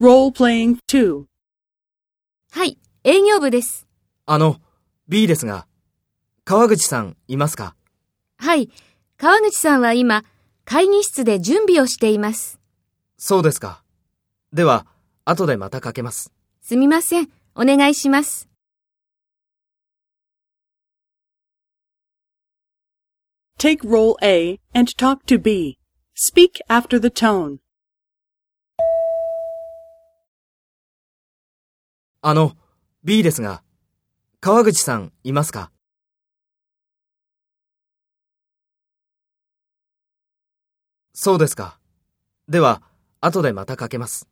Role-playing 2. はい、営業部です。あの、B ですが、川口さんいますか？はい、川口さんは今、会議室で準備をしています。そうですか。では、後でまたかけます。すみません、お願いします。Take role A and talk to B. Speak after the tone. あの、B ですが、川口さんいますか？そうですか。では、後でまたかけます。